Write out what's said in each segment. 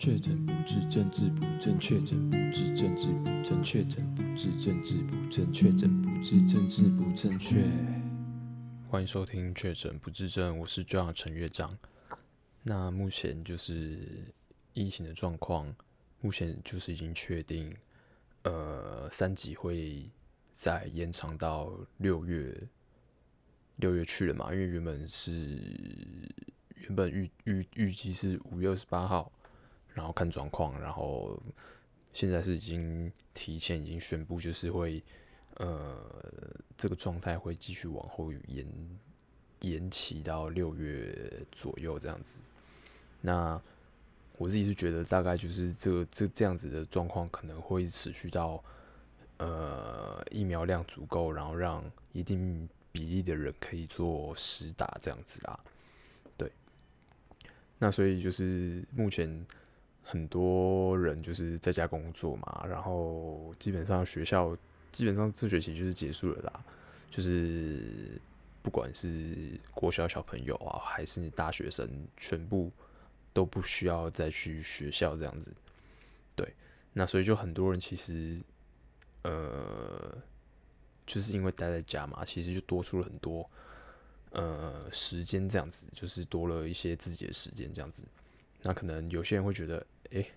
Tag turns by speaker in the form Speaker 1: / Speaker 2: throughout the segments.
Speaker 1: 确诊不治，政治不正确；诊不治，政治不正确；诊不治，政治不正确；诊不治，政治不正确。欢迎收听《确诊不治症》，我是 John 陈乐章。那目前就是疫情的状况，目前就是已经确定，呃，三级会再延长到六月，六月去了嘛？因为原本是原本预预预计是五月二十八号。然后看状况，然后现在是已经提前已经宣布，就是会呃这个状态会继续往后延延期到六月左右这样子。那我自己是觉得大概就是这这这样子的状况可能会持续到呃疫苗量足够，然后让一定比例的人可以做实打这样子啦。对，那所以就是目前。很多人就是在家工作嘛，然后基本上学校基本上这学期就是结束了啦，就是不管是国小小朋友啊，还是大学生，全部都不需要再去学校这样子。对，那所以就很多人其实，呃，就是因为待在家嘛，其实就多出了很多呃时间这样子，就是多了一些自己的时间这样子。那可能有些人会觉得。诶、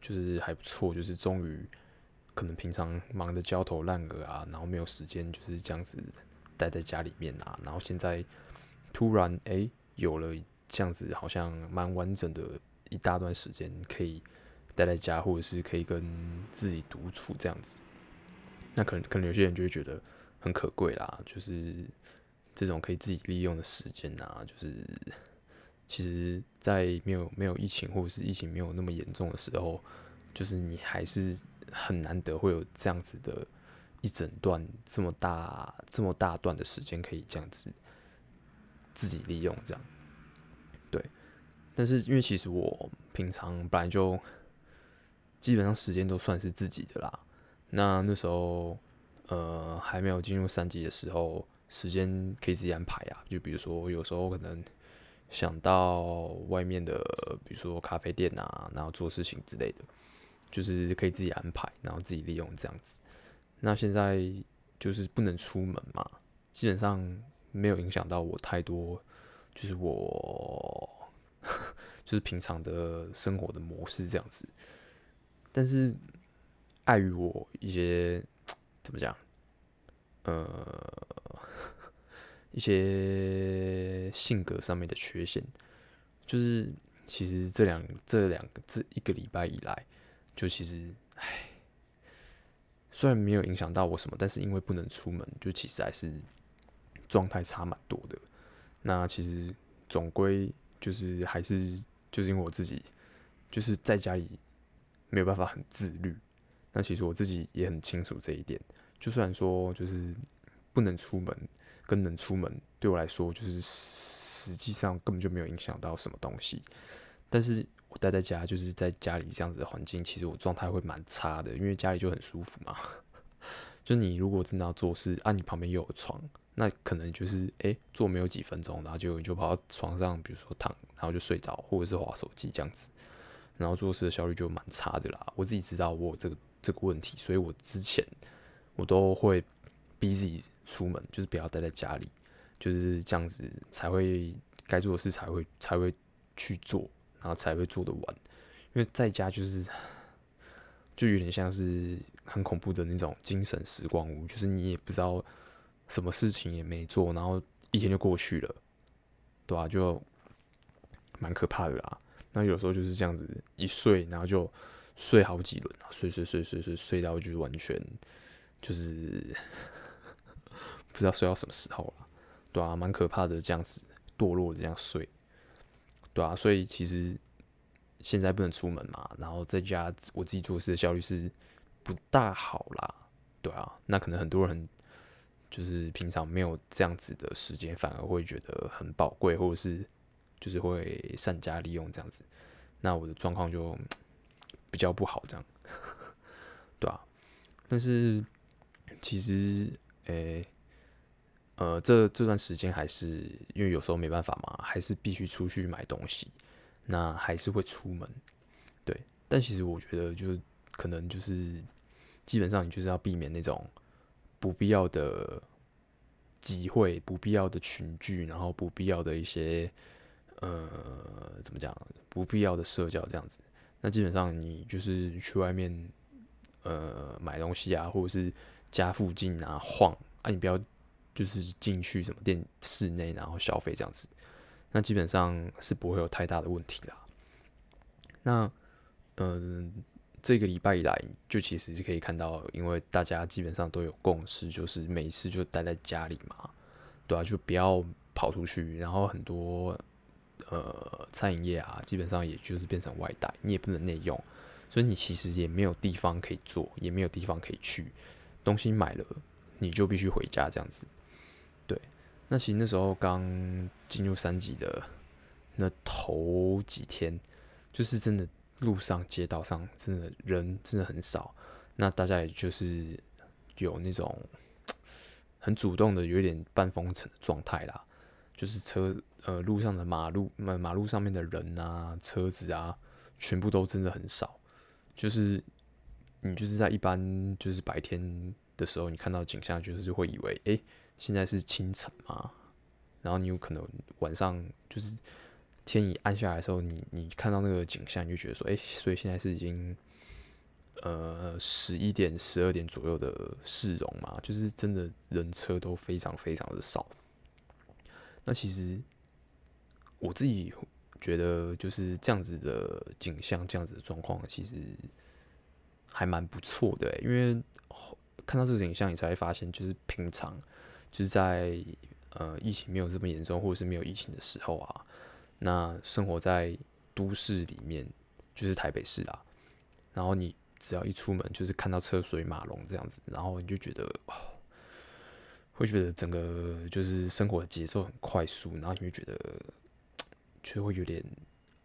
Speaker 1: 就是还不错，就是终于可能平常忙得焦头烂额啊，然后没有时间就是这样子待在家里面啊，然后现在突然诶、有了这样子好像蛮完整的一大段时间可以待在家，或者是可以跟自己独处这样子，那可能可能有些人就会觉得很可贵啦，就是这种可以自己利用的时间啊，就是。其实，在没有没有疫情或者是疫情没有那么严重的时候，就是你还是很难得会有这样子的一整段这么大这么大段的时间可以这样子自己利用这样。对，但是因为其实我平常本来就基本上时间都算是自己的啦。那那时候呃还没有进入三级的时候，时间可以自己安排啊。就比如说有时候可能。想到外面的，比如说咖啡店啊，然后做事情之类的，就是可以自己安排，然后自己利用这样子。那现在就是不能出门嘛，基本上没有影响到我太多，就是我 就是平常的生活的模式这样子。但是碍于我一些 怎么讲，呃。一些性格上面的缺陷，就是其实这两这两个这一个礼拜以来，就其实唉，虽然没有影响到我什么，但是因为不能出门，就其实还是状态差蛮多的。那其实总归就是还是就是因为我自己就是在家里没有办法很自律，那其实我自己也很清楚这一点。就虽然说就是不能出门。跟能出门对我来说，就是实际上根本就没有影响到什么东西。但是我待在家，就是在家里这样子的环境，其实我状态会蛮差的，因为家里就很舒服嘛。就你如果真的要做事，啊，你旁边又有床，那可能就是哎、欸，坐没有几分钟，然后就就跑到床上，比如说躺，然后就睡着，或者是划手机这样子，然后做事的效率就蛮差的啦。我自己知道我有这个这个问题，所以我之前我都会逼自己。出门就是不要待在家里，就是这样子才会该做的事才会才会去做，然后才会做得完。因为在家就是就有点像是很恐怖的那种精神时光屋，就是你也不知道什么事情也没做，然后一天就过去了，对啊，就蛮可怕的啦。那有时候就是这样子一睡，然后就睡好几轮，睡睡睡睡睡睡到就是完全就是。不知道睡到什么时候了，对啊，蛮可怕的，这样子堕落这样睡，对啊，所以其实现在不能出门嘛，然后在家我自己做事的效率是不大好啦，对啊，那可能很多人就是平常没有这样子的时间，反而会觉得很宝贵，或者是就是会善加利用这样子，那我的状况就比较不好，这样，对啊，但是其实诶。呃，这这段时间还是因为有时候没办法嘛，还是必须出去买东西，那还是会出门。对。但其实我觉得，就是可能就是基本上你就是要避免那种不必要的集会、不必要的群聚，然后不必要的一些呃怎么讲，不必要的社交这样子。那基本上你就是去外面呃买东西啊，或者是家附近啊晃啊，你不要就是进去什么店室内然后消费这样子，那基本上是不会有太大的问题啦。那嗯，这个礼拜以来，就其实是可以看到，因为大家基本上都有共识，就是每次就待在家里嘛，对啊，就不要跑出去。然后很多呃餐饮业啊，基本上也就是变成外带，你也不能内用，所以你其实也没有地方可以做，也没有地方可以去。东西买了，你就必须回家这样子。那其实那时候刚进入三级的那头几天，就是真的。路上、街道上，真的人真的很少。那大家也就是有那种 很主动的，有点半封城的状态啦。就是车呃路上的马路马马路上面的人啊、车子啊，全部都真的很少。就是你就是在一般就是白天的时候，你看到景象，就是会以为诶、现在是清晨嘛。然后你有可能晚上就是。天一暗下来的时候，你你看到那个景象，你就觉得说，哎、所以现在是已经呃十一点、十二点左右的市容嘛，就是真的人车都非常非常的少。那其实我自己觉得就是这样子的景象，这样子的状况，其实还蛮不错的、因为看到这个景象，你才会发现，就是平常是在呃疫情没有这么严重，或者是没有疫情的时候啊。那生活在都市里面，就是台北市啦。然后你只要一出门，就是看到车水马龙这样子，然后你就觉得哦，会觉得整个就是生活的节奏很快速，然后你会觉得，就会有点，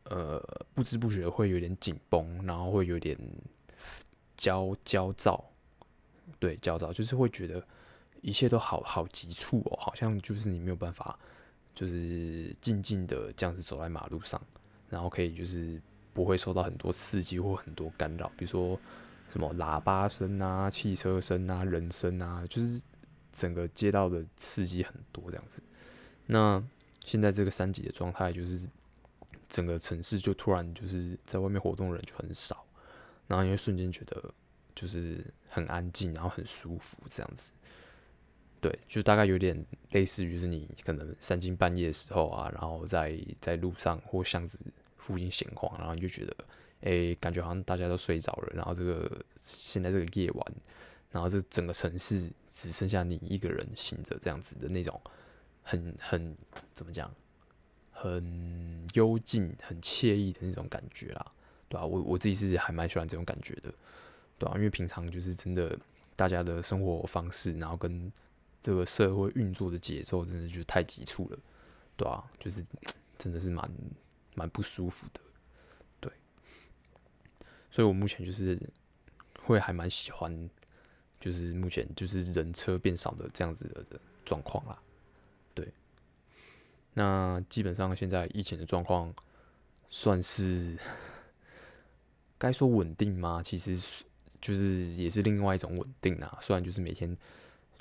Speaker 1: 呃，不知不觉会有点紧绷，然后会有点焦焦躁，对，焦躁，就是会觉得一切都好好急促哦，好像就是你没有办法。就是静静的这样子走在马路上，然后可以就是不会受到很多刺激或很多干扰，比如说什么喇叭声啊、汽车声啊、人声啊，就是整个街道的刺激很多这样子。那现在这个三级的状态，就是整个城市就突然就是在外面活动的人就很少，然后因为瞬间觉得就是很安静，然后很舒服这样子。对，就大概有点类似于，就是你可能三更半夜的时候啊，然后在在路上或巷子附近闲逛，然后你就觉得，哎、感觉好像大家都睡着了，然后这个现在这个夜晚，然后这整个城市只剩下你一个人醒着，这样子的那种很很怎么讲，很幽静、很惬意的那种感觉啦，对吧、啊？我我自己是还蛮喜欢这种感觉的，对吧、啊？因为平常就是真的大家的生活方式，然后跟这个社会运作的节奏真的就太急促了，对啊，就是 真的是蛮蛮不舒服的，对。所以我目前就是会还蛮喜欢，就是目前就是人车变少的这样子的状况啦，对。那基本上现在疫情的状况算是该说稳定吗？其实就是也是另外一种稳定啊，虽然就是每天。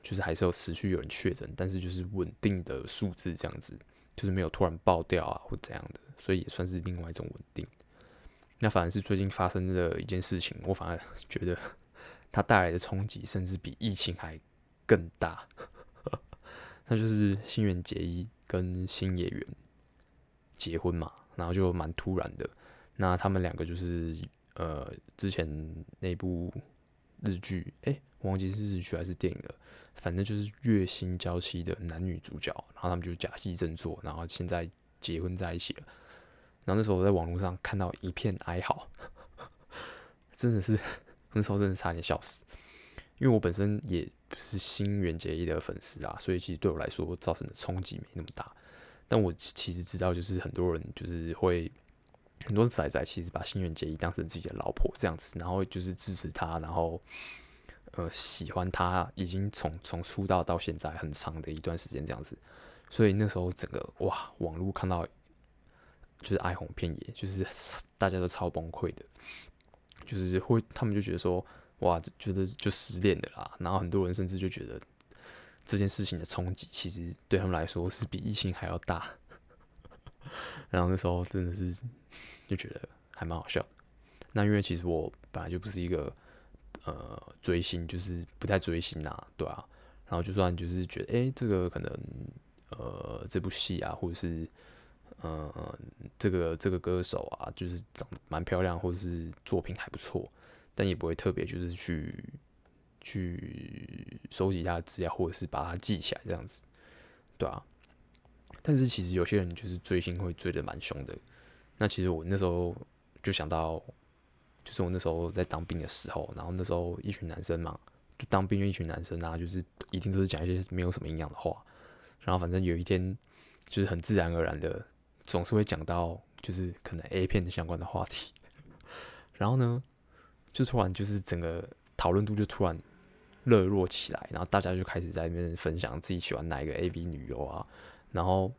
Speaker 1: 就是还是有持续有人确诊，但是就是稳定的数字这样子，就是没有突然爆掉啊或怎样的，所以也算是另外一种稳定。那反而是最近发生的一件事情，我反而 觉得它带来的冲击甚至比疫情还更大。那就是新垣结衣跟新野源结婚嘛，然后就蛮突然的。那他们两个就是呃之前那部日剧，哎、忘记是日剧还是电影了。反正就是月薪娇妻的男女主角，然后他们就假戏真做，然后现在结婚在一起了。然后那时候我在网络上看到一片哀嚎，真的是 那时候真的差点笑死。因为我本身也不是新垣结衣的粉丝啊，所以其实对我来说造成的冲击没那么大。但我其实知道，就是很多人就是会很多仔仔其实把新垣结衣当成自己的老婆这样子，然后就是支持他，然后。呃，喜欢他已经从从出道到现在很长的一段时间这样子，所以那时候整个哇，网络看到就是哀鸿遍野，就是 大家都超崩溃的，就是会他们就觉得说，哇，觉得就失恋的啦，然后很多人甚至就觉得这件事情的冲击，其实对他们来说是比异性还要大。然后那时候真的是就觉得还蛮好笑。那因为其实我本来就不是一个呃追星，就是不太追星啊，对啊。然后就算就是觉得，哎，这个可能呃这部戏啊，或者是嗯、这个这个歌手啊，就是长得蛮漂亮，或者是作品还不错，但也不会特别就是去去收集他的资料，或者是把它记起来这样子，对啊。但是其实有些人就是追星会追的蛮凶的。那其实我那时候就想到，就是我那时候在当兵的时候，然后那时候一群男生嘛。就当兵的一群男生啊，就是一定都是讲一些没有什么营养的话，然后反正有一天就是很自然而然的，总是会讲到就是可能 A 片的相关的话题，然后呢，就突然就是整个讨论度就突然热络起来，然后大家就开始在那边分享自己喜欢哪一个 AV 女优啊，然后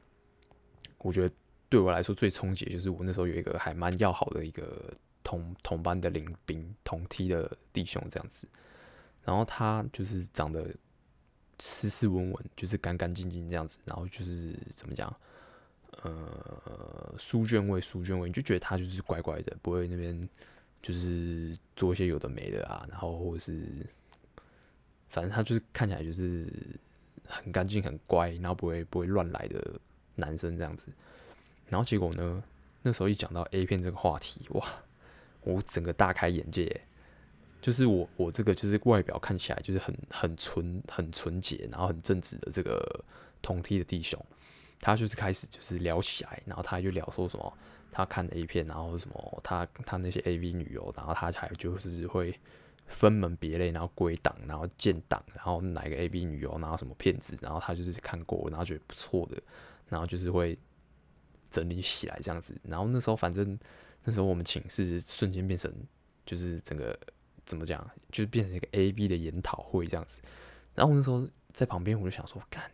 Speaker 1: 我觉得对我来说最冲击就是我那时候有一个还蛮要好的一个同同班的邻兵同梯的弟兄这样子。然后他就是长得斯斯文文，就是干干净净这样子。然后就是怎么讲，呃，书卷味，书卷味，你就觉得他就是乖乖的，不会那边就是做一些有的没的啊。然后或者是，反正他就是看起来就是很干净、很乖，然后不会不会乱来的男生这样子。然后结果呢，那时候一讲到 A 片这个话题，哇，我整个大开眼界。就是我，我这个就是外表看起来就是很很纯、很纯洁，然后很正直的这个同梯的弟兄，他就是开始就是聊起来，然后他就聊说什么他看的 A 片，然后什么他他那些 AV 女优，然后他还就是会分门别类，然后归档，然后建档，然后哪个 AV 女优，然后什么片子，然后他就是看过，然后觉得不错的，然后就是会整理起来这样子。然后那时候反正那时候我们寝室瞬间变成就是整个。怎么讲？就是变成一个 A V 的研讨会这样子。然后我那时候在旁边，我就想说，干，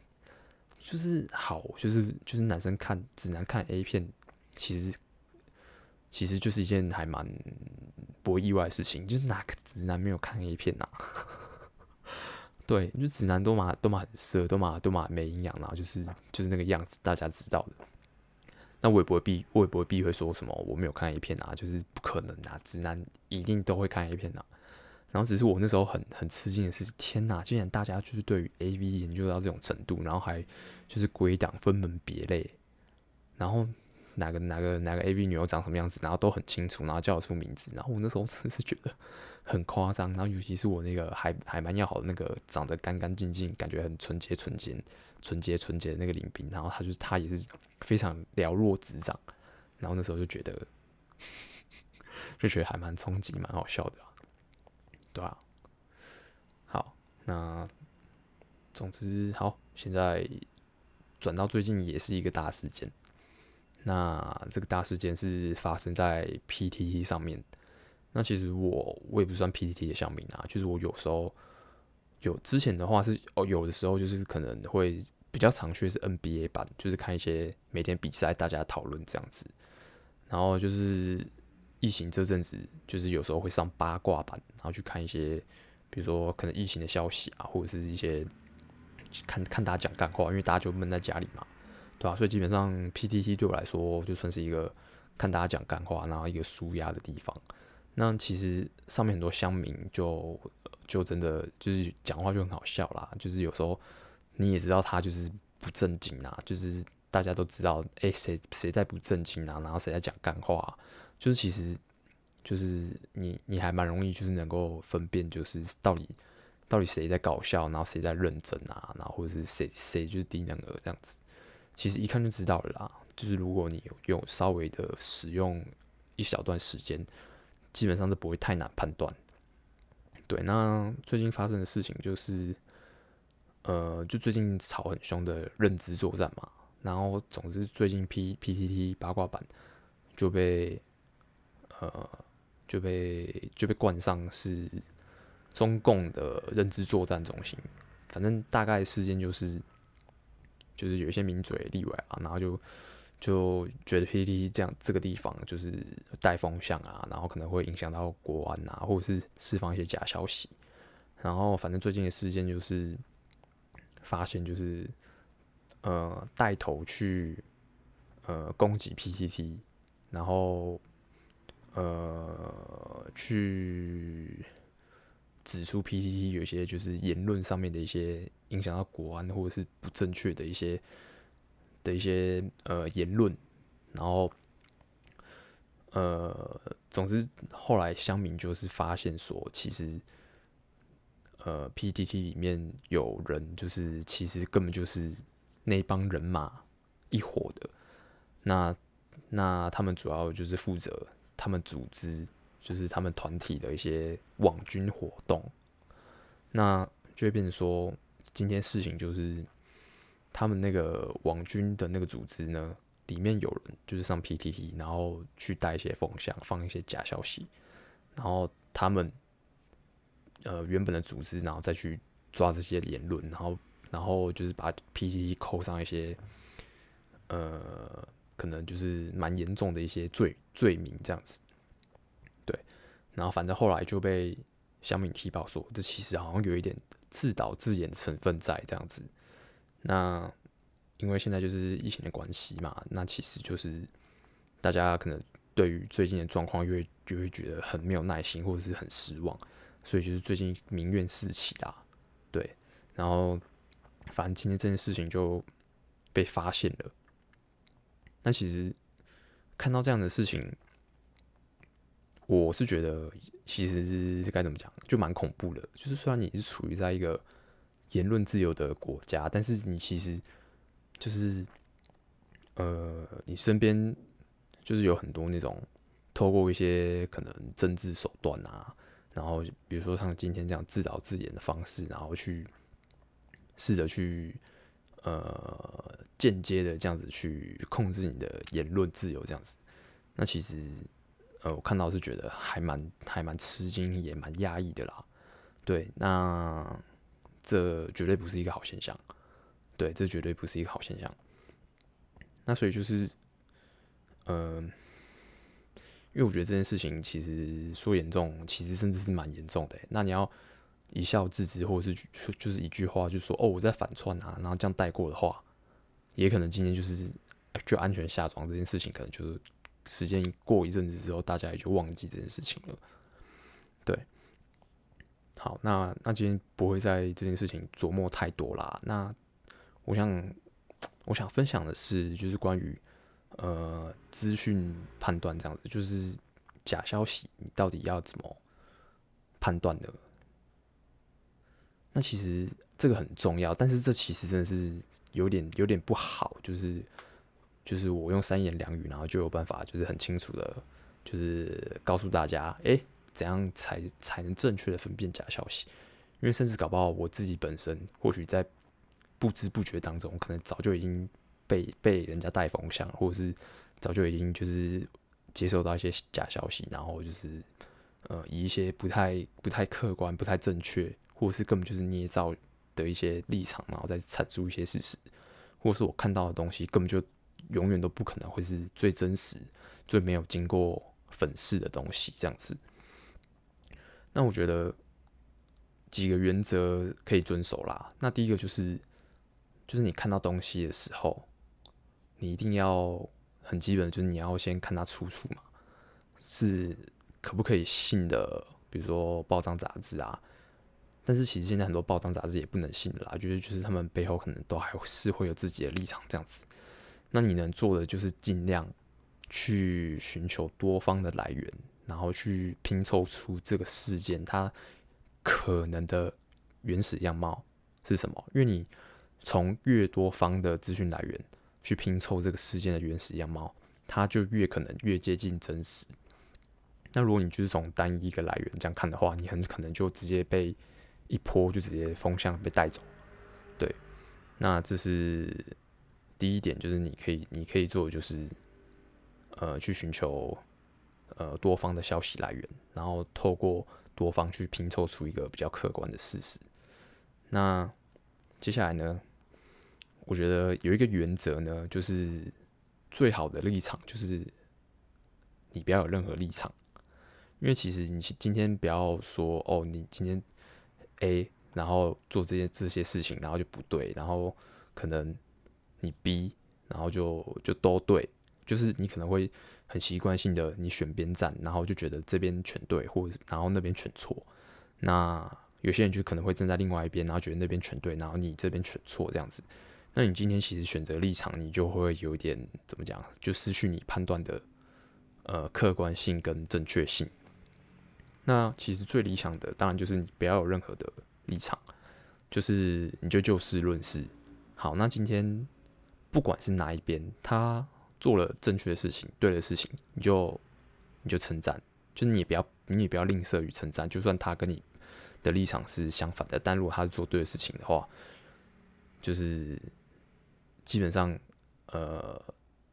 Speaker 1: 就是好，就是就是男生看直男看 A 片，其实其实就是一件还蛮不意外的事情。就是哪个直男没有看 A 片呐、啊？对，就直男都嘛都嘛很色，都嘛都嘛没营养，然后就是就是那个样子，大家知道的。那我也不会避，我也不会避讳说什么我没有看 A 片啊，就是不可能啊，直男一定都会看 A 片啊。然后只是我那时候很很吃惊的是，天哪！竟然大家就是对于 AV 研究到这种程度，然后还就是归档分门别类，然后哪个哪个哪个 AV 女优长什么样子，然后都很清楚，然后叫得出名字。然后我那时候真是觉得很夸张。然后尤其是我那个还还蛮要好的那个长得干干净净，感觉很纯洁纯洁、纯洁纯洁的那个邻兵，然后他就是他也是非常了若指掌。然后那时候就觉得 就觉得还蛮冲击，蛮好笑的。对啊，好，那总之好，现在转到最近也是一个大事件。那这个大事件是发生在 PTT 上面。那其实我我也不算 PTT 的小民啊，就是我有时候有之前的话是哦，有的时候就是可能会比较常去是 NBA 版，就是看一些每天比赛大家讨论这样子，然后就是。疫情这阵子就是有时候会上八卦版，然后去看一些，比如说可能疫情的消息啊，或者是一些看看大家讲干话，因为大家就闷在家里嘛，对吧、啊？所以基本上 PTT 对我来说就算是一个看大家讲干话，然后一个舒压的地方。那其实上面很多乡民就就真的就是讲话就很好笑啦，就是有时候你也知道他就是不正经啊，就是大家都知道，哎、谁谁在不正经啊，然后谁在讲干话、就是其实，就是你你还蛮容易就是能够分辨，就是到底到底谁在搞笑，然后谁在认真啊，然后或者是谁谁就是低能儿这样子，其实一看就知道了啦。就是如果你有稍微的使用一小段时间，基本上都不会太难判断。对，那最近发生的事情就是，呃，就最近吵很凶的认知作战嘛，然后总之最近 P PTT 八卦版就被。呃，就被就被冠上是中共的认知作战中心。反正大概事件就是，就是有一些名嘴例外啊，然后就就觉得 PTT 这样这个地方就是带风向啊，然后可能会影响到国安啊，或者是释放一些假消息。然后反正最近的事件就是发现就是呃带头去呃攻击 PTT，然后呃去指出 PTT 有些就是言论上面的一些影响到国安或者是不正确的一些。的一些呃言论，然后呃，总之后来乡民就是发现说，其实呃 PTT 里面有人就是其实根本就是那帮人马一伙的，那那他们主要就是负责他们组织就是他们团体的一些网军活动，那就会变成说今天事情就是。他们那个网军的那个组织呢，里面有人就是上 PTT，然后去带一些风向，放一些假消息，然后他们呃原本的组织，然后再去抓这些言论，然后然后就是把 PTT 扣上一些呃可能就是蛮严重的一些罪罪名这样子，对，然后反正后来就被小敏踢爆说，这其实好像有一点自导自演成分在这样子。那因为现在就是疫情的关系嘛，那其实就是大家可能对于最近的状况，就会就会觉得很没有耐心，或者是很失望，所以就是最近民怨四起啦，对，然后反正今天这件事情就被发现了。那其实看到这样的事情，我是觉得其实是该怎么讲，就蛮恐怖的。就是虽然你是处于在一个言论自由的国家，但是你其实就是，呃，你身边就是有很多那种透过一些可能政治手段啊，然后比如说像今天这样自导自演的方式，然后去试着去呃间接的这样子去控制你的言论自由，这样子，那其实呃我看到是觉得还蛮还蛮吃惊，也蛮压抑的啦。对，那。这绝对不是一个好现象，对，这绝对不是一个好现象。那所以就是，嗯、因为我觉得这件事情其实说严重，其实甚至是蛮严重的。那你要一笑置之，或者是就是一句话就说“哦，我在反串啊”，然后这样带过的话，也可能今天就是就安全下床这件事情，可能就是时间过一阵子之后，大家也就忘记这件事情了，对。好，那那今天不会在这件事情琢磨太多啦。那我想，我想分享的是，就是关于呃资讯判断这样子，就是假消息你到底要怎么判断的？那其实这个很重要，但是这其实真的是有点有点不好，就是就是我用三言两语，然后就有办法，就是很清楚的，就是告诉大家，哎、怎样才才能正确的分辨假消息？因为甚至搞不好我自己本身，或许在不知不觉当中，可能早就已经被被人家带风向，或者是早就已经就是接受到一些假消息，然后就是呃以一些不太不太客观、不太正确，或者是根本就是捏造的一些立场，然后再阐述一些事实，或是我看到的东西根本就永远都不可能会是最真实、最没有经过粉饰的东西，这样子。那我觉得几个原则可以遵守啦。那第一个就是，就是你看到东西的时候，你一定要很基本，就是你要先看它出处嘛，是可不可以信的？比如说报章杂志啊。但是其实现在很多报章杂志也不能信的啦，就是就是他们背后可能都还是会有自己的立场这样子。那你能做的就是尽量去寻求多方的来源。然后去拼凑出这个事件它可能的原始样貌是什么？因为你从越多方的资讯来源去拼凑这个事件的原始样貌，它就越可能越接近真实。那如果你就是从单一一个来源这样看的话，你很可能就直接被一波就直接风向被带走。对，那这是第一点，就是你可以你可以做的就是呃去寻求。呃，多方的消息来源，然后透过多方去拼凑出一个比较客观的事实。那接下来呢，我觉得有一个原则呢，就是最好的立场就是你不要有任何立场，因为其实你今天不要说哦，你今天 A 然后做这些这些事情，然后就不对，然后可能你 B 然后就就都对，就是你可能会很习惯性的你选边站，然后就觉得这边全对，或者然后那边全错。那有些人就可能会站在另外一边，然后觉得那边全对，然后你这边全错这样子。那你今天其实选择立场，你就会有点怎么讲，就失去你判断的呃客观性跟正确性。那其实最理想的当然就是你不要有任何的立场，就是你就就事论事。好，那今天不管是哪一边，他做了正确的事情、对的事情，你就你就称赞，就你也不要你也不要吝啬于称赞，就算他跟你的立场是相反的，但如果他是做对的事情的话，就是。基本上，呃，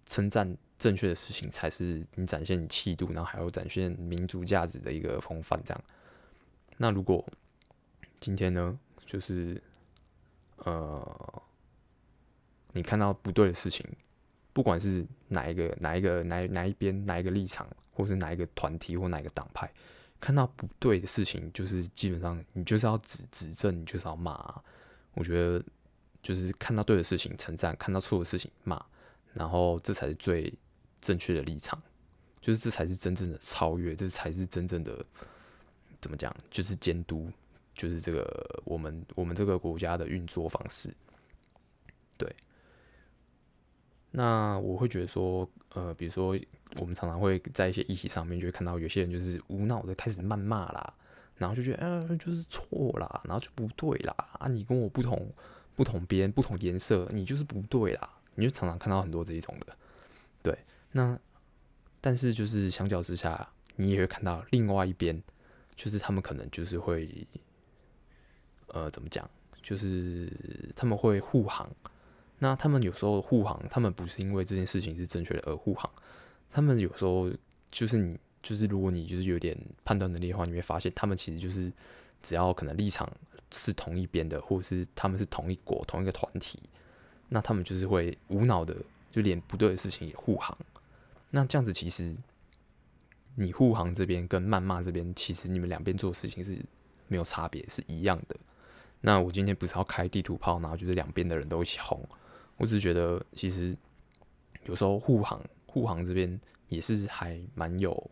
Speaker 1: 称赞正确的事情才是你展现你气度，然后还有展现民族价值的一个风范。这样，那如果今天呢，就是呃，你看到不对的事情，不管是哪一个、哪一个、哪哪一边、哪一个立场，或是哪一个团体或哪一个党派，看到不对的事情，就是基本上你就是要指指正，你就是要骂。我觉得。就是看到对的事情称赞，看到错的事情骂，然后这才是最正确的立场，就是这才是真正的超越，这才是真正的怎么讲？就是监督，就是这个我们我们这个国家的运作方式。对，那我会觉得说，呃，比如说我们常常会在一些议题上面就会看到有些人就是无脑的开始谩骂啦，然后就觉得，呃，就是错啦，然后就不对啦，啊，你跟我不同。不同边、不同颜色，你就是不对啦。你就常常看到很多这一种的，对。那但是就是相较之下，你也会看到另外一边，就是他们可能就是会，呃，怎么讲？就是他们会护航。那他们有时候护航，他们不是因为这件事情是正确的而护航，他们有时候就是你，就是如果你就是有点判断能力的话，你会发现他们其实就是只要可能立场。是同一边的，或者是他们是同一国、同一个团体，那他们就是会无脑的，就连不对的事情也护航。那这样子其实，你护航这边跟谩骂这边，其实你们两边做的事情是没有差别，是一样的。那我今天不是要开地图炮，然后就是两边的人都一起轰。我只是觉得，其实有时候护航护航这边也是还蛮有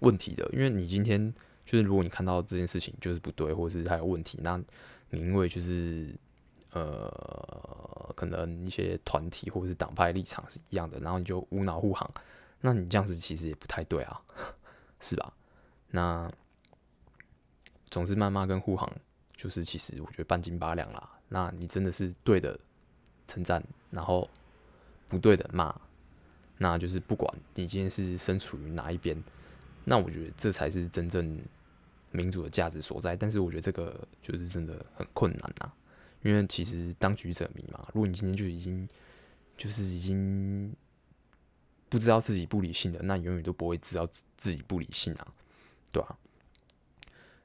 Speaker 1: 问题的，因为你今天。就是如果你看到这件事情就是不对，或者是还有问题，那你因为就是呃，可能一些团体或者是党派立场是一样的，然后你就无脑护航，那你这样子其实也不太对啊，是吧？那总之谩骂跟护航，就是其实我觉得半斤八两啦。那你真的是对的称赞，然后不对的骂，那就是不管你今天是身处于哪一边，那我觉得这才是真正。民主的价值所在，但是我觉得这个就是真的很困难呐，因为其实当局者迷嘛。如果你今天就已经就是已经不知道自己不理性的，那永远都不会知道自己不理性啊，对吧？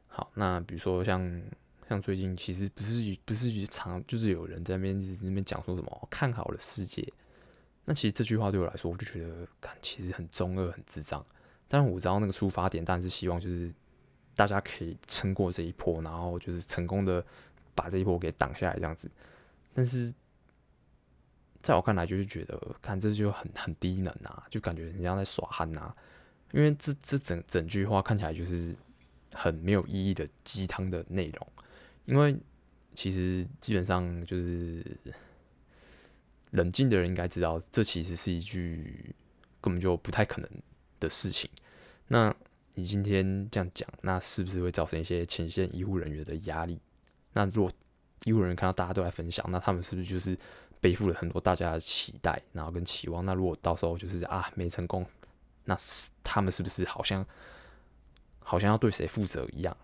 Speaker 1: 好，那比如说像像最近其实不是不是常就是有人在那边一直那边讲说什么看好了世界，那其实这句话对我来说，我就觉得看其实很中二很智障。但是我知道那个出发点，但是希望就是。大家可以撑过这一波，然后就是成功的把这一波给挡下来，这样子。但是在我看来，就是觉得看这就很很低能啊，就感觉人家在耍憨呐。因为这这整整句话看起来就是很没有意义的鸡汤的内容。因为其实基本上就是冷静的人应该知道，这其实是一句根本就不太可能的事情。那。你今天这样讲，那是不是会造成一些前线医护人员的压力？那如果医护人员看到大家都来分享，那他们是不是就是背负了很多大家的期待，然后跟期望？那如果到时候就是啊没成功，那是他们是不是好像好像要对谁负责一样，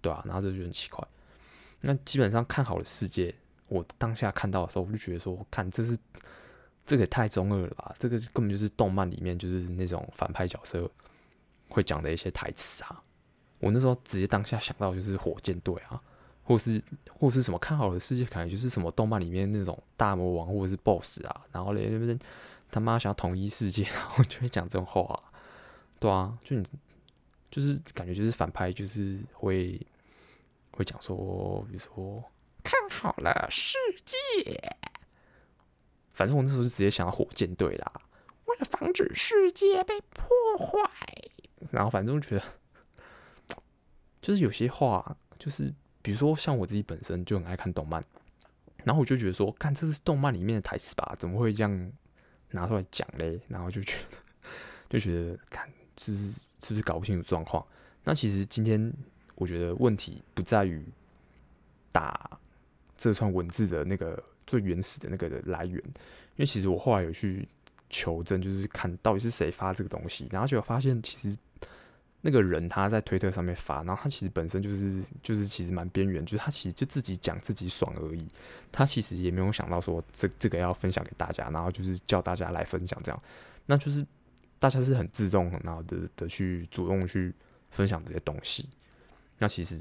Speaker 1: 对吧、啊？然后这就很奇怪。那基本上看好的世界，我当下看到的时候，我就觉得说，看这是这个也太中二了吧？这个根本就是动漫里面就是那种反派角色。会讲的一些台词啊，我那时候直接当下想到就是火箭队啊，或是或是什么看好的世界，感觉就是什么动漫里面那种大魔王或者是 BOSS 啊，然后嘞那边他妈想要统一世界，然后就会讲这种话，对啊，就你就是感觉就是反派，就是会会讲说，比如说看好了世界，反正我那时候就直接想要火箭队啦，为了防止世界被破坏，然后反正我觉得就是有些话，就是比如说像我自己本身就很爱看动漫。然后我就觉得说，看这是动漫里面的台词吧，怎么会这样拿出来讲嘞？然后就觉得，就觉得，看是不是是不是搞不清楚状况？那其实今天我觉得问题不在于打这串文字的那个最原始的那个的来源，因为其实我后来有去求证，就是看到底是谁发这个东西，然后就发现其实。那个人他在推特上面发，然后他其实本身就是就是其实蛮边缘，就是他其实就自己讲自己爽而已，他其实也没有想到说这这个要分享给大家，然后就是叫大家来分享这样，那就是大家是很自动然后的的去主动去分享这些东西，那其实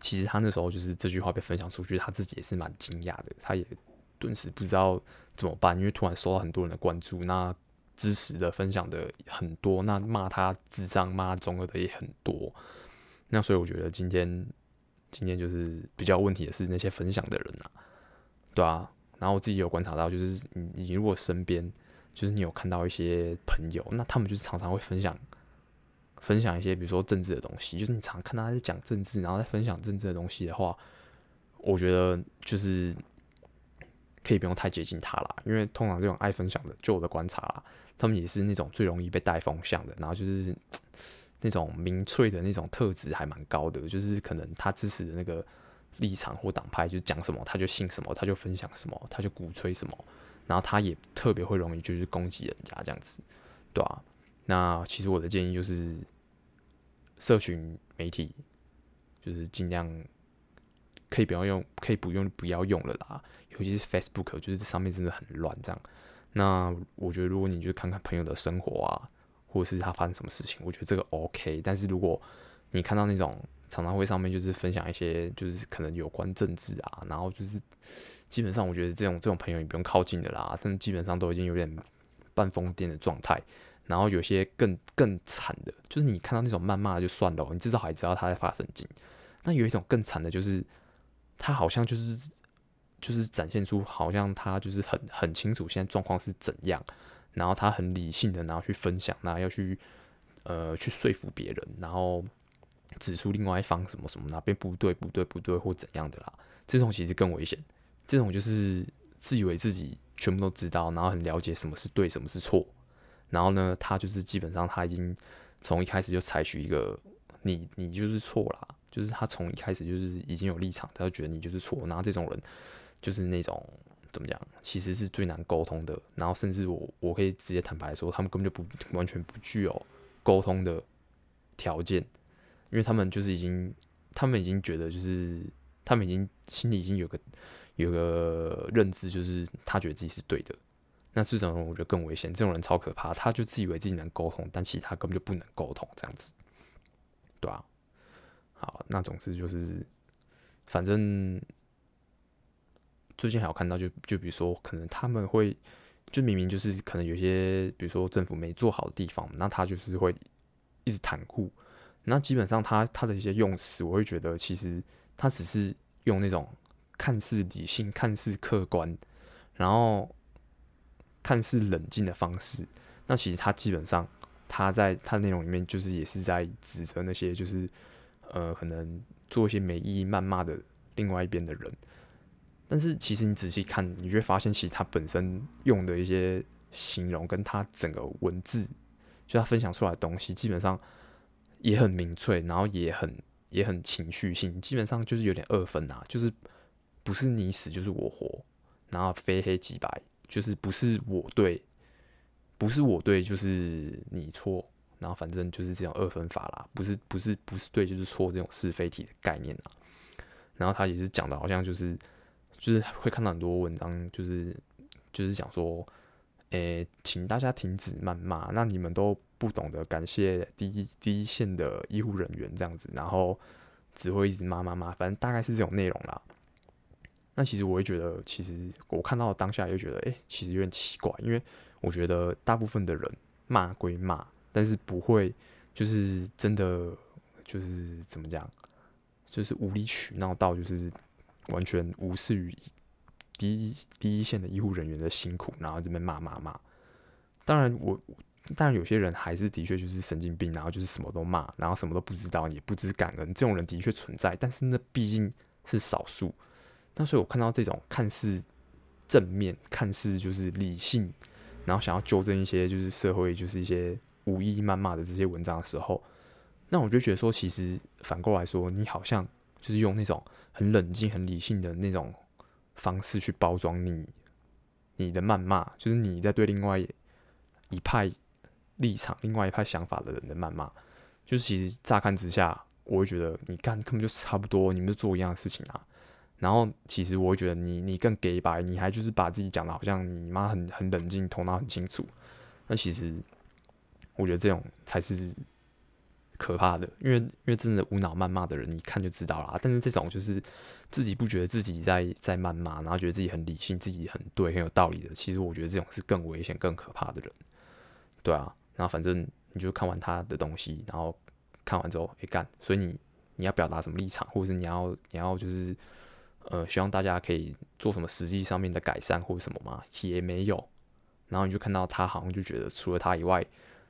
Speaker 1: 其实他那时候就是这句话被分享出去，他自己也是蛮惊讶的，他也顿时不知道怎么办，因为突然收到很多人的关注，那。支持的分享的很多，那骂他智障、骂中二的也很多。那所以我觉得今天今天就是比较问题的是那些分享的人啊，对啊。然后我自己有观察到，就是你你如果身边就是你有看到一些朋友，那他们就是常常会分享分享一些比如说政治的东西，就是你常看他在讲政治，然后在分享政治的东西的话，我觉得就是。可以不用太接近他啦，因为通常这种爱分享的，就我的观察啦，他们也是那种最容易被带风向的，然后就是那种民粹的那种特质还蛮高的，就是可能他支持的那个立场或党派，就讲什么他就信什么，他就分享什么，他就鼓吹什么，然后他也特别会容易就是攻击人家这样子，对啊，那其实我的建议就是，社群媒体就是尽量。可以不要用，可以不用，不要用了啦。尤其是 Facebook，就是这上面真的很乱。这样，那我觉得如果你就看看朋友的生活啊，或者是他发生什么事情，我觉得这个 OK。但是如果你看到那种常常会上面就是分享一些就是可能有关政治啊，然后就是基本上我觉得这种这种朋友你不用靠近的啦。但基本上都已经有点半疯癫的状态。然后有些更更惨的，就是你看到那种谩骂就算了，你至少还知道他在发神经。那有一种更惨的，就是。他好像就是就是展现出好像他就是很很清楚现在状况是怎样，然后他很理性的然后去分享，然后要去呃去说服别人，然后指出另外一方什么什么哪边不对不对不对或怎样的啦，这种其实更危险，这种就是自以为自己全部都知道，然后很了解什么是对什么是错，然后呢他就是基本上他已经从一开始就采取一个你你就是错啦。就是他从一开始就是已经有立场，他就觉得你就是错。然后这种人就是那种怎么讲，其实是最难沟通的。然后甚至我我可以直接坦白说，他们根本就不完全不具有沟通的条件，因为他们就是已经，他们已经觉得就是他们已经心里已经有个有个认知，就是他觉得自己是对的。那这种人我觉得更危险，这种人超可怕，他就自以为自己能沟通，但其实他根本就不能沟通，这样子，对啊。好，那总之就是，反正最近还有看到就，就就比如说，可能他们会，就明明就是可能有些，比如说政府没做好的地方，那他就是会一直袒护。那基本上他他的一些用词，我会觉得其实他只是用那种看似理性、看似客观，然后看似冷静的方式。那其实他基本上他在他内容里面，就是也是在指责那些就是。呃，可能做一些没意义谩骂的另外一边的人，但是其实你仔细看，你就会发现，其实他本身用的一些形容，跟他整个文字，就他分享出来的东西，基本上也很明粹，然后也很也很情绪性，基本上就是有点二分啊，就是不是你死就是我活，然后非黑即白，就是不是我对，不是我对，就是你错。然后反正就是这种二分法啦，不是不是不是对就是错这种是非题的概念啊。然后他也是讲的，好像就是就是会看到很多文章，就是就是讲说，诶，请大家停止谩骂，那你们都不懂得感谢第一第一线的医护人员这样子，然后只会一直骂骂骂，反正大概是这种内容啦。那其实我会觉得，其实我看到当下又觉得，哎、其实有点奇怪，因为我觉得大部分的人骂归骂，但是不会就是真的就是怎么讲，就是无理取闹到就是完全无视于第一第一线的医护人员的辛苦，然后这边骂骂骂。当然我，当然有些人还是的确就是神经病，然后就是什么都骂，然后什么都不知道，也不知感恩，这种人的确存在，但是那毕竟是少数。那所以我看到这种看似正面、看似就是理性，然后想要纠正一些就是社会就是一些无意谩骂的这些文章的时候，那我就觉得说，其实反过来说，你好像就是用那种很冷静、很理性的那种方式去包装你你的谩骂，就是你在对另外一派立场、另外一派想法的人的谩骂，就是其实乍看之下，我会觉得你干根本就差不多，你们就做一样的事情啊。然后其实我会觉得你你更给白，你还就是把自己讲的好像你妈很很冷静，头脑很清楚。那其实我觉得这种才是可怕的，因为因为真的无脑谩骂的人，你一看就知道啦。但是这种就是自己不觉得自己在在谩骂，然后觉得自己很理性，自己很对，很有道理的。其实我觉得这种是更危险、更可怕的人。对啊，然后反正你就看完他的东西，然后看完之后，哎干，所以你你要表达什么立场，或者是你要你要就是。呃，希望大家可以做什么实际上面的改善或者什么吗？也没有。然后你就看到他好像就觉得，除了他以外，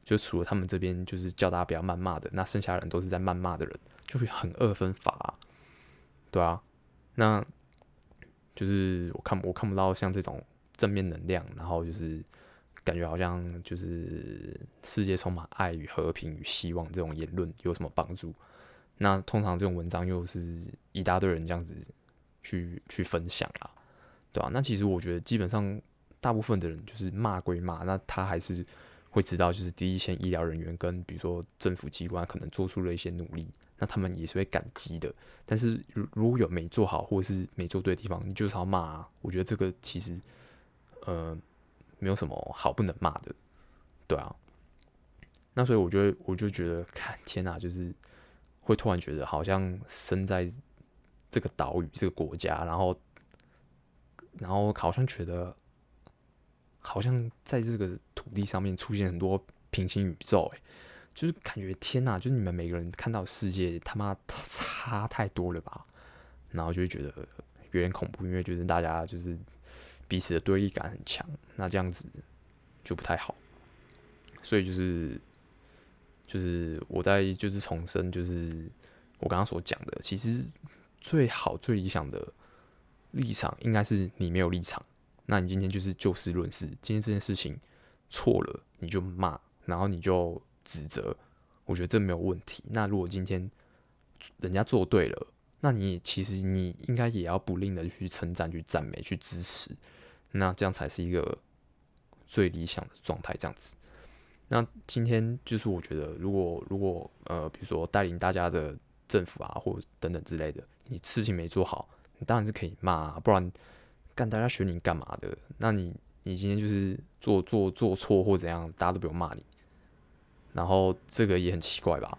Speaker 1: 就除了他们这边就是叫大家不要谩骂的，那剩下的人都是在谩骂的人，就会很二分法，对啊。那就是我看我看不到像这种正面能量，然后就是感觉好像就是世界充满爱与和平与希望这种言论有什么帮助？那通常这种文章又是一大堆人这样子。去去分享啦，对吧、啊？那其实我觉得，基本上大部分的人就是骂归骂，那他还是会知道，就是第一线医疗人员跟比如说政府机关可能做出了一些努力，那他们也是会感激的。但是如如果有没做好或是没做对的地方，你就是要骂啊。我觉得这个其实呃没有什么好不能骂的，对啊。那所以我觉得，我就觉得，看天哪，就是会突然觉得好像身在。这个岛屿，这个国家，然后，然后好像觉得，好像在这个土地上面出现很多平行宇宙，哎，就是感觉天哪，就是你们每个人看到世界他妈差太多了吧？然后就会觉得有点恐怖，因为就是大家就是彼此的对立感很强，那这样子就不太好。所以就是，就是我在就是重申，就是我刚刚所讲的，其实。最好、最理想的立场应该是你没有立场，那你今天就是就事论事。今天这件事情错了，你就骂，然后你就指责，我觉得这没有问题。那如果今天人家做对了，那你其实你应该也要不吝的去称赞、去赞美、去支持，那这样才是一个最理想的状态。这样子，那今天就是我觉得，如果如果呃，比如说带领大家的。政府啊，或等等之类的，你事情没做好，你当然是可以骂，不然干大家选你干嘛的？那你你今天就是做做做错或怎样，大家都不用骂你，然后这个也很奇怪吧？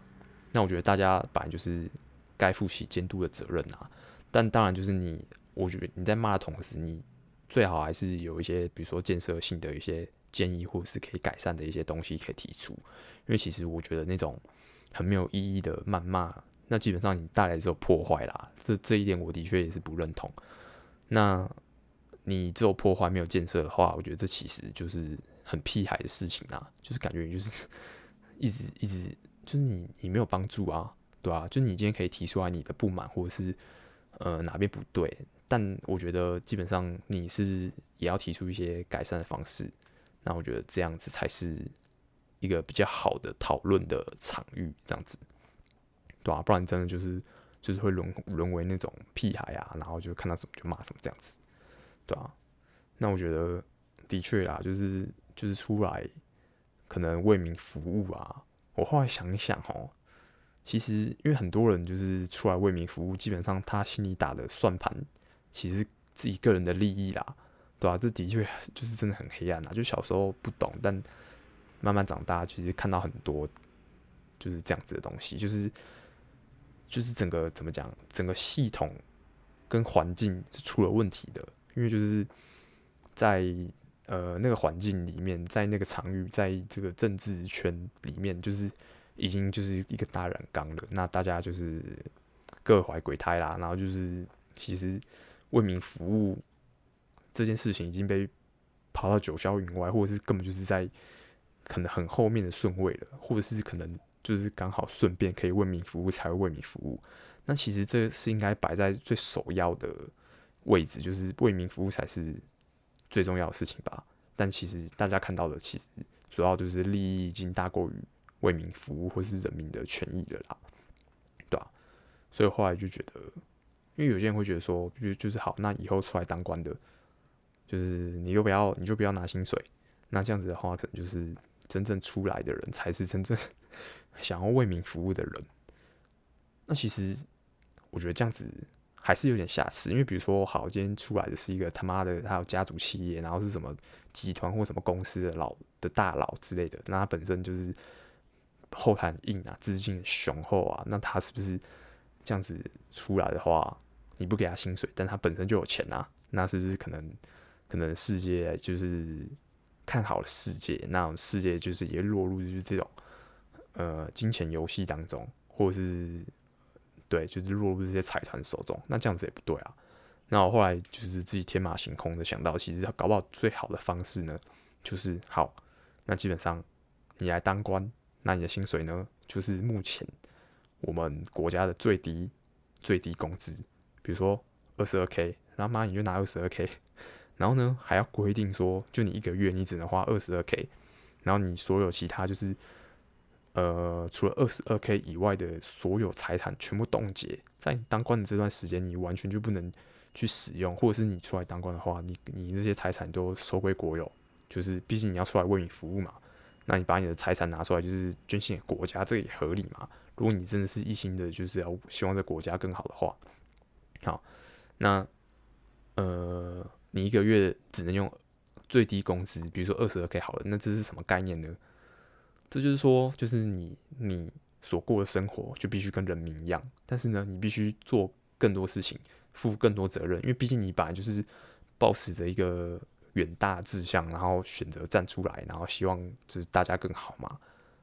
Speaker 1: 那我觉得大家本来就是该负起监督的责任啊，但当然就是你，我觉得你在骂的同时，你最好还是有一些，比如说建设性的一些建议，或者是可以改善的一些东西可以提出，因为其实我觉得那种很没有意义的谩骂。那基本上你带来只有破坏啦，这这一点我的确也是不认同。那你只有破坏没有建设的话，我觉得这其实就是很屁孩的事情啊，就是感觉就是一直一直就是你你没有帮助啊，对啊，就你今天可以提出来你的不满或者是呃哪边不对，但我觉得基本上你是也要提出一些改善的方式。那我觉得这样子才是一个比较好的讨论的场域，这样子。对啊，不然真的就是就是会沦沦为那种屁孩啊，然后就看到什么就骂什么这样子，对啊。那我觉得的确啦，就是就是出来可能为民服务啊。我后来想一想哦，其实因为很多人就是出来为民服务，基本上他心里打的算盘其实自己个人的利益啦，对啊，这的确就是真的很黑暗啊。就小时候不懂，但慢慢长大，其实看到很多就是这样子的东西，就是。就是整个怎么讲，整个系统跟环境是出了问题的，因为就是在呃那个环境里面，在那个场域，在这个政治圈里面，就是已经就是一个大染缸了。那大家就是各怀鬼胎啦，然后就是其实为民服务这件事情已经被跑到九霄云外，或者是根本就是在可能很后面的顺位了，或者是可能。就是刚好顺便可以为民服务，才会为民服务。那其实这是应该摆在最首要的位置，就是为民服务才是最重要的事情吧。但其实大家看到的，其实主要就是利益已经大过于为民服务或是人民的权益了啦，对吧、所以后来就觉得，因为有些人会觉得说，就就是好，那以后出来当官的，就是你就不要，你就不要拿薪水。那这样子的话，可能就是真正出来的人才是真正。想要为民服务的人，那其实我觉得这样子还是有点瑕疵，因为比如说，好，今天出来的是一个他妈的，他有家族企业，然后是什么集团或什么公司的老的大佬之类的，那他本身就是后台硬啊，资金雄厚啊，那他是不是这样子出来的话，你不给他薪水，但他本身就有钱啊，那是不是可能可能世界就是看好了世界，那世界就是也落入就是这种。呃，金钱游戏当中，或者是对，就是落入这些财团手中，那这样子也不对啊。那我后来就是自己天马行空的想到，其实搞不好最好的方式呢，就是好，那基本上你来当官，那你的薪水呢，就是目前我们国家的最低最低工资，比如说二十二 k，然后妈你就拿二十二 k，然后呢还要规定说，就你一个月你只能花二十二 k，然后你所有其他就是。呃，除了二十二 k 以外的所有财产全部冻结，在你当官的这段时间，你完全就不能去使用，或者是你出来当官的话，你你那些财产都收归国有，就是毕竟你要出来为你服务嘛，那你把你的财产拿出来就是捐献给国家，这也合理嘛。如果你真的是一心的，就是要希望这国家更好的话，好，那呃，你一个月只能用最低工资，比如说二十二 k 好了，那这是什么概念呢？这就是说，就是你你所过的生活就必须跟人民一样，但是呢，你必须做更多事情，负更多责任，因为毕竟你本来就是抱持着一个远大志向，然后选择站出来，然后希望就是大家更好嘛。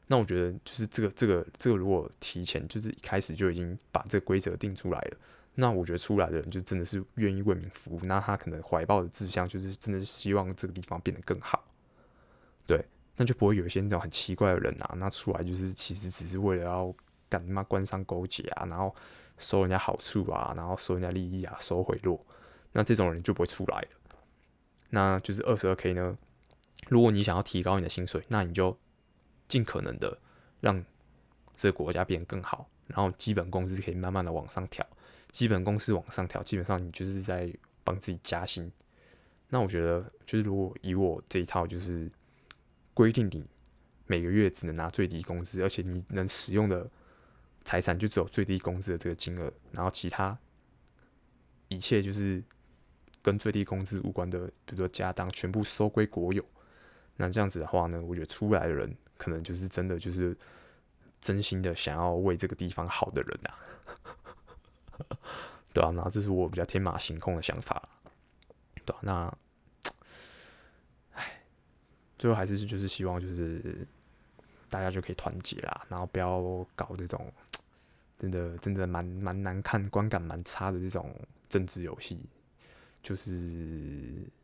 Speaker 1: 那我觉得就是这个这个这个，如果提前就是一开始就已经把这个规则定出来了，那我觉得出来的人就真的是愿意为民服务，那他可能怀抱的志向就是真的是希望这个地方变得更好，对。那就不会有一些那种很奇怪的人啊，那出来就是其实只是为了要干嘛官商勾结啊，然后收人家好处啊，然后收人家利益啊，收贿赂，那这种人就不会出来了。那就是二十二 K 呢，如果你想要提高你的薪水，那你就尽可能的让这个国家变得更好，然后基本工资可以慢慢的往上调，基本工资往上调，基本上你就是在帮自己加薪。那我觉得就是如果以我这一套就是。规定你每个月只能拿最低工资，而且你能使用的财产就只有最低工资的这个金额，然后其他一切就是跟最低工资无关的，比如说家当，全部收归国有。那这样子的话呢，我觉得出来的人可能就是真的就是真心的想要为这个地方好的人啊，对啊，那这是我比较天马行空的想法，对啊，那。最后还是就是希望就是大家就可以团结啦，然后不要搞这种真的真的蛮蛮难看、观感蛮差的这种政治游戏，就是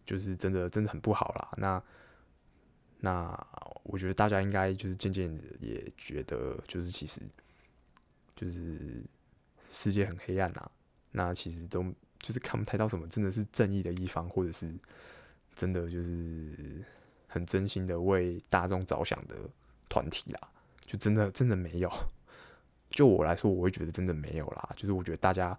Speaker 1: 就是真的真的很不好啦。那那我觉得大家应该就是渐渐也觉得，就是其实就是世界很黑暗呐。那其实都就是看不太到什么真的是正义的一方，或者是真的就是。很真心的为大众着想的团体啦，就真的真的没有。就我来说，我会觉得真的没有啦。就是我觉得大家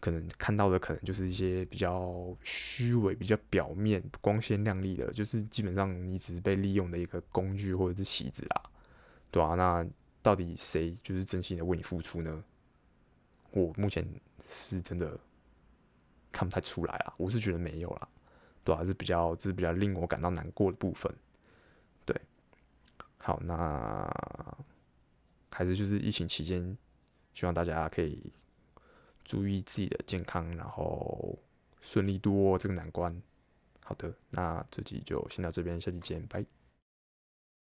Speaker 1: 可能看到的，可能就是一些比较虚伪、比较表面、光鲜亮丽的，就是基本上你只是被利用的一个工具或者是棋子啦，对啊，那到底谁就是真心的为你付出呢？我目前是真的看不太出来啦，我是觉得没有啦。对还，是比较，这是比较令我感到难过的部分。对，好，那还是就是疫情期间，希望大家可以注意自己的健康，然后顺利度过这个难关。好的，那这集就先到这边，下期见，拜。